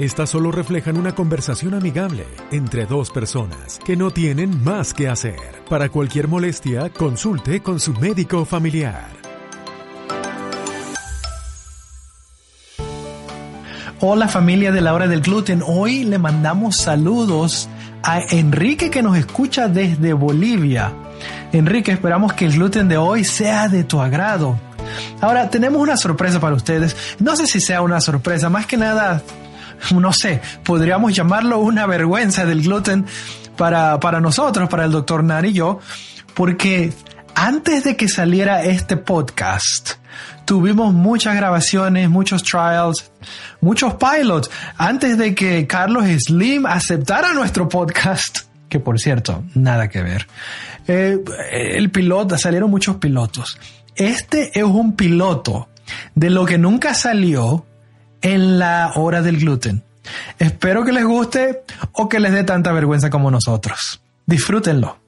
Estas solo reflejan una conversación amigable entre dos personas que no tienen más que hacer. Para cualquier molestia, consulte con su médico familiar. Hola familia de la hora del gluten. Hoy le mandamos saludos a Enrique que nos escucha desde Bolivia. Enrique, esperamos que el gluten de hoy sea de tu agrado. Ahora, tenemos una sorpresa para ustedes. No sé si sea una sorpresa, más que nada, no sé, podríamos llamarlo una vergüenza del gluten para, para nosotros, para el doctor Nar y yo, porque antes de que saliera este podcast, tuvimos muchas grabaciones, muchos trials, muchos pilots, antes de que Carlos Slim aceptara nuestro podcast, que por cierto, nada que ver. Eh, el piloto, salieron muchos pilotos. Este es un piloto de lo que nunca salió en la hora del gluten. Espero que les guste o que les dé tanta vergüenza como nosotros. Disfrútenlo.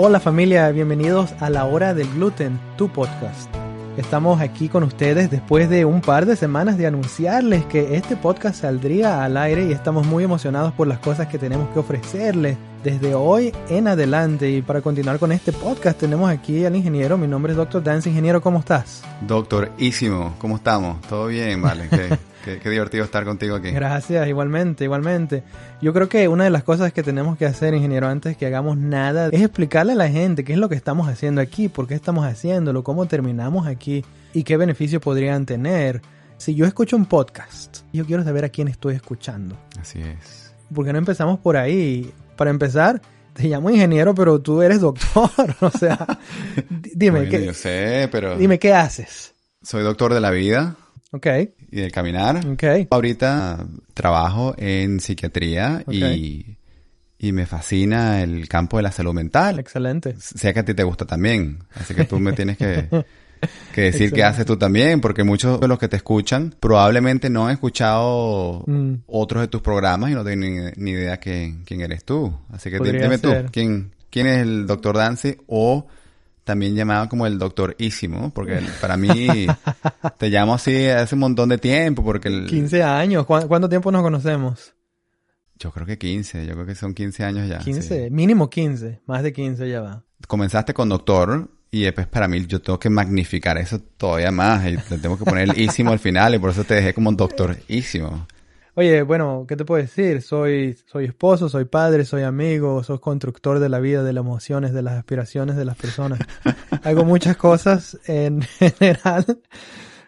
Hola familia, bienvenidos a la hora del gluten, tu podcast. Estamos aquí con ustedes después de un par de semanas de anunciarles que este podcast saldría al aire y estamos muy emocionados por las cosas que tenemos que ofrecerles desde hoy en adelante. Y para continuar con este podcast tenemos aquí al ingeniero, mi nombre es Dr. Dance. Ingeniero, ¿cómo estás? Doctorísimo, ¿cómo estamos? ¿Todo bien? Vale, qué, qué, qué divertido estar contigo aquí. Gracias, igualmente, igualmente. Yo creo que una de las cosas que tenemos que hacer, ingeniero, antes que hagamos nada, es explicarle a la gente qué es lo que estamos haciendo aquí, por qué estamos haciéndolo, cómo terminamos aquí y qué beneficios podrían tener. Si yo escucho un podcast, yo quiero saber a quién estoy escuchando. Así es. ¿Por qué no empezamos por ahí? Para empezar, te llamo ingeniero, pero tú eres doctor. o sea, dime, Bueno, ¿qué, yo sé, pero dime qué haces. soy doctor de la vida Ok, y del caminar. ok. Ahorita trabajo en psiquiatría y, y me fascina el campo de la salud mental. Excelente. Sé que a ti te gusta también, así que tú me tienes que, que decir qué haces tú también, porque muchos de los que te escuchan probablemente no han escuchado Mm. otros de tus programas y no tienen ni, idea que- quién eres tú. Así que dime ser. tú, ¿quién, ¿quién es el doctor Dancy o también llamado como el doctorísimo? Porque el- para mí te llamo así hace un montón de tiempo, porque el- 15 años. ¿Cuá- ¿Cuánto tiempo nos conocemos? yo creo que 15, yo creo que son 15 años ya. 15, sí. mínimo 15. Más de 15 ya va. Comenzaste con doctor y después para mí yo tengo que magnificar eso todavía más y le tengo que poner el ísimo al final y por eso te dejé como doctorísimo. Oye, bueno, ¿qué te puedo decir? Soy, soy esposo, soy padre, soy amigo, soy constructor de la vida, de las emociones, de las aspiraciones de las personas. Hago muchas cosas en general.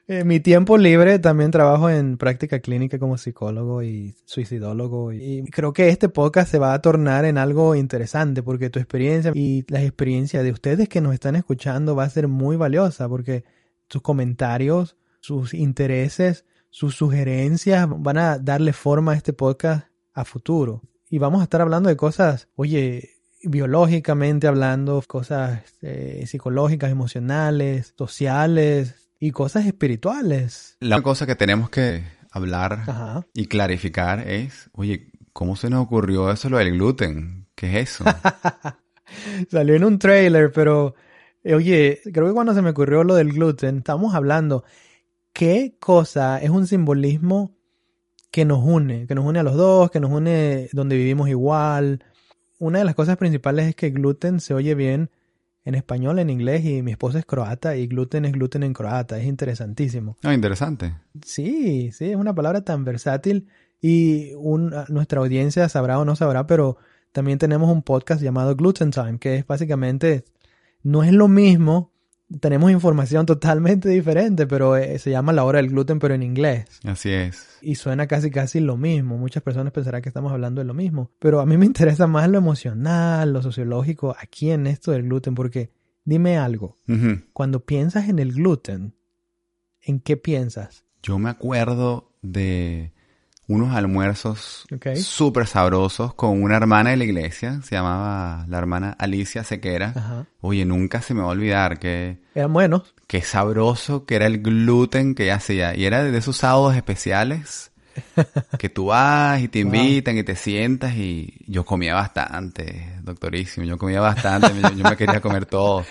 En mi tiempo libre también trabajo en práctica clínica como psicólogo y suicidólogo. Y creo que este podcast se va a tornar en algo interesante porque tu experiencia y la experiencia de ustedes que nos están escuchando va a ser muy valiosa porque sus comentarios, sus intereses, sus sugerencias van a darle forma a este podcast a futuro. Y vamos a estar hablando de cosas, oye, biológicamente hablando, cosas eh, psicológicas, emocionales, sociales y cosas espirituales. La cosa que tenemos que hablar Ajá. y clarificar es, oye, ¿cómo se nos ocurrió eso lo del gluten? ¿Qué es eso? Salió en un trailer, pero eh, oye, creo que cuando se me ocurrió lo del gluten, estamos hablando qué cosa es un simbolismo que nos une, que nos une a los dos, que nos une donde vivimos igual. Una de las cosas principales es que gluten se oye bien en español, en inglés, y mi esposa es croata y gluten es gluten en croata. Es interesantísimo. Ah, interesante. Sí, sí, es una palabra tan versátil y un- nuestra audiencia sabrá o no sabrá, pero también tenemos un podcast llamado Gluten Time, que es básicamente, no es lo mismo, tenemos información totalmente diferente, pero eh, se llama la hora del gluten, pero en inglés. Así es. Y suena casi casi lo mismo. Muchas personas pensarán que estamos hablando de lo mismo. Pero a mí me interesa más lo emocional, lo sociológico aquí en esto del gluten, porque dime algo. Cuando piensas en el gluten, ¿en qué piensas? Yo me acuerdo de unos almuerzos Ok. súper sabrosos con una hermana de la iglesia, se llamaba la hermana Alicia Sequera. Ajá. Oye, nunca se me va a olvidar que Eran buenos. qué sabroso que era el gluten que ella hacía. Y era de esos sábados especiales que tú vas y te invitan y te sientas y yo comía bastante, doctorísimo. Yo comía bastante, yo, yo me quería comer todo.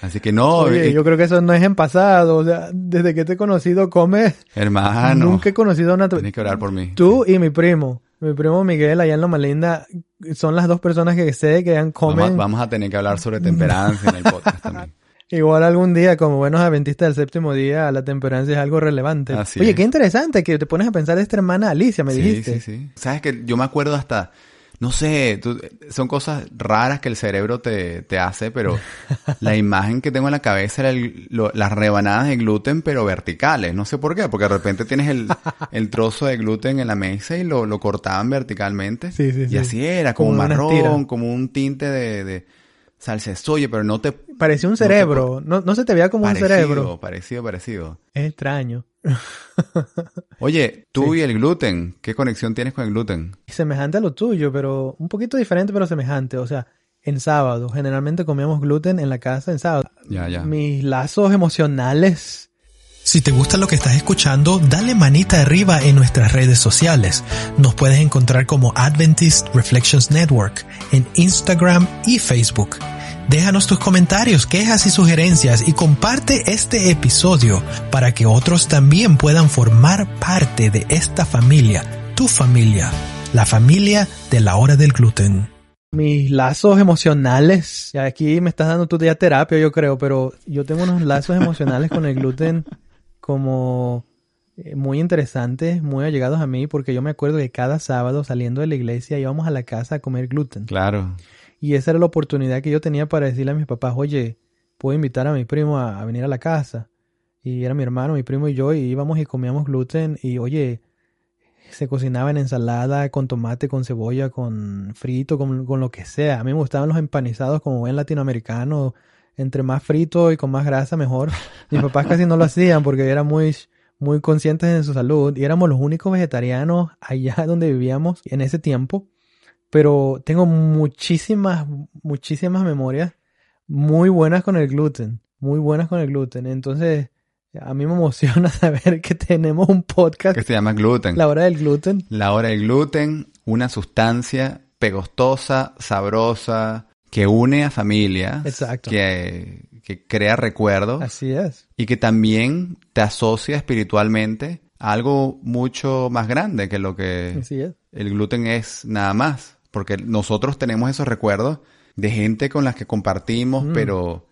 Así que no, Oye, eh, yo creo que eso no es en pasado. O sea, desde que te he conocido, comes. hermano, Nunca he conocido a una... tienes que orar por mí. Tú y mi primo. Mi primo Miguel, allá en Loma Linda, son las dos personas que sé que han comen. vamos a tener que hablar sobre temperancia en el podcast también. Igual algún día, como buenos adventistas del séptimo día, la temperancia es algo relevante. Así Oye, es. qué interesante que te pones a pensar de esta hermana Alicia, me sí, dijiste. sí, sí. Sabes que yo me acuerdo hasta, no sé, tú- son cosas raras que el cerebro te, te hace, pero la imagen que tengo en la cabeza era el- lo- las rebanadas de gluten, pero verticales. No sé por qué, porque de repente tienes el, el trozo de gluten en la mesa y lo, lo cortaban verticalmente. Sí, sí, y sí. así era, como, Como marrón, como un tinte de, de salsa de soya, pero no te... Parecía un cerebro. No, no se te veía como un cerebro. Parecido, parecido. Es extraño. Oye, tú y el gluten, ¿qué conexión tienes con el gluten? Semejante a lo tuyo, pero un poquito diferente, pero semejante. O sea, en sábado. Generalmente comíamos gluten en la casa en sábado. Ya, ya. Mis lazos emocionales Si te gusta lo que estás escuchando, dale manita arriba en nuestras redes sociales. Nos puedes encontrar como Adventist Reflections Network en Instagram y Facebook. Déjanos tus comentarios, quejas y sugerencias y comparte este episodio para que otros también puedan formar parte de esta familia, tu familia, la familia de la hora del gluten. mis lazos emocionales. Aquí me estás dando ya terapia, yo creo, pero yo tengo unos lazos emocionales con el gluten como eh, muy interesantes, muy allegados a mí, porque yo me acuerdo que cada sábado saliendo de la iglesia íbamos a la casa a comer gluten. Claro. Y esa era la oportunidad que yo tenía para decirle a mis papás, oye, puedo invitar a mi primo a, a venir a la casa. Y era mi hermano, mi primo y yo, y íbamos y comíamos gluten y oye, se cocinaba en ensalada, con tomate, con cebolla, con frito, con, con lo que sea. A mí me gustaban los empanizados como buen latinoamericano, entre más frito y con más grasa mejor. Mis papás casi no lo hacían porque eran muy, muy conscientes de su salud y éramos los únicos vegetarianos allá donde vivíamos en ese tiempo. Pero tengo muchísimas, muchísimas memorias muy buenas con el gluten, muy buenas con el gluten. Entonces, a mí me emociona saber que tenemos un podcast, Que se llama gluten. La Hora del Gluten. La hora del gluten, una sustancia pegostosa, sabrosa, que une a familias. Exacto. Que, que crea recuerdos. Así es. Y que también te asocia espiritualmente a algo mucho más grande que lo que Así es. el gluten es nada más. Porque nosotros tenemos esos recuerdos de gente con las que compartimos, Mm. pero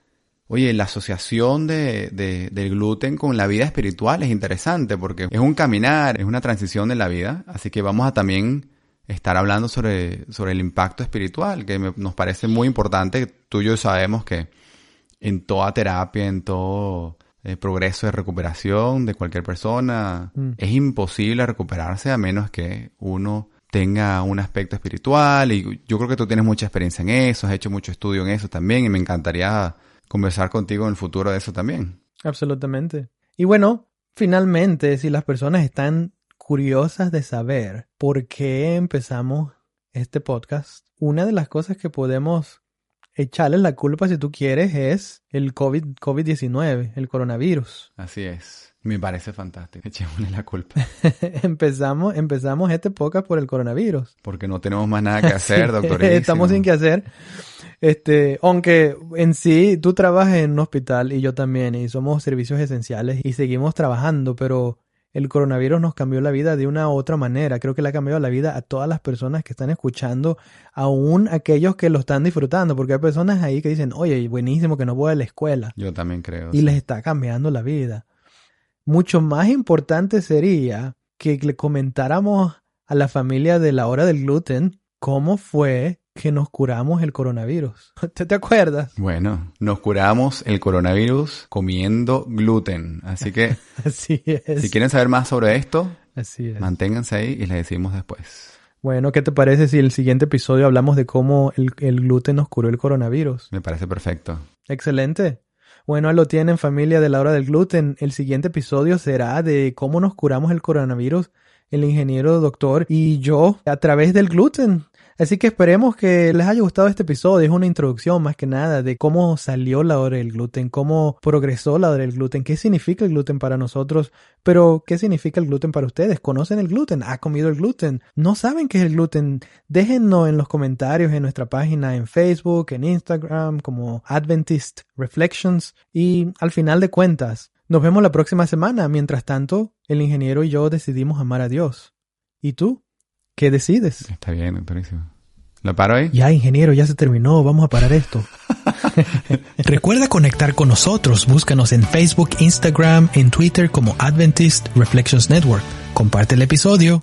oye, la asociación de, de- del gluten con la vida espiritual es interesante porque es un caminar, es una transición de la vida. Así que vamos a también estar hablando sobre, sobre el impacto espiritual, que me- nos parece muy importante. Tú y yo sabemos que en toda terapia, en todo eh, progreso de recuperación de cualquier persona, Mm. es imposible recuperarse a menos que uno tenga un aspecto espiritual y yo creo que tú tienes mucha experiencia en eso, has hecho mucho estudio en eso también y me encantaría conversar contigo en el futuro de eso también. Absolutamente. Y bueno, finalmente, si las personas están curiosas de saber por qué empezamos este podcast, una de las cosas que podemos echarle la culpa, si tú quieres, es el COVID, COVID-19, el coronavirus. Así es. Me parece fantástico. Echémosle la culpa. empezamos, empezamos este podcast por el coronavirus. Porque no tenemos más nada que hacer, doctor. Estamos sin que hacer. Este, aunque en sí tú trabajas en un hospital y yo también, y somos servicios esenciales y seguimos trabajando, pero el coronavirus nos cambió la vida de una u otra manera. Creo que le ha cambiado la vida a todas las personas que están escuchando, aún aquellos que lo están disfrutando, porque hay personas ahí que dicen, oye, buenísimo que no voy a la escuela Yo también creo. y sí. les está cambiando la vida. Mucho más importante sería que le comentáramos a la familia de la hora del gluten cómo fue que nos curamos el coronavirus. ¿Te, te acuerdas? Bueno, nos curamos el coronavirus comiendo gluten. Así que Así es. si quieren saber más sobre esto, Así es. manténganse ahí y les decimos después. Bueno, ¿qué te parece si el siguiente episodio hablamos de cómo el, el gluten nos curó el coronavirus? Me parece perfecto. Excelente. Bueno, lo tienen familia de la hora del gluten. El siguiente episodio será de cómo nos curamos el coronavirus el ingeniero doctor y yo a través del gluten. Así que esperemos que les haya gustado este episodio. Es una introducción más que nada de cómo salió la hora del gluten, cómo progresó la hora del gluten, qué significa el gluten para nosotros, pero qué significa el gluten para ustedes. ¿Conocen el gluten? ¿Ha comido el gluten? ¿No saben qué es el gluten? Déjennos en los comentarios en nuestra página en Facebook, en Instagram, como Adventist Reflections. Y al final de cuentas, nos vemos la próxima semana. Mientras tanto, el ingeniero y yo decidimos amar a Dios. ¿Y tú? ¿Qué decides? Está bien, doctorísimo. ¿Lo paro ahí? Ya, ingeniero, ya se terminó. Vamos a parar esto. Recuerda conectar con nosotros. Búscanos en Facebook, Instagram, en Twitter como Adventist Reflections Network. Comparte el episodio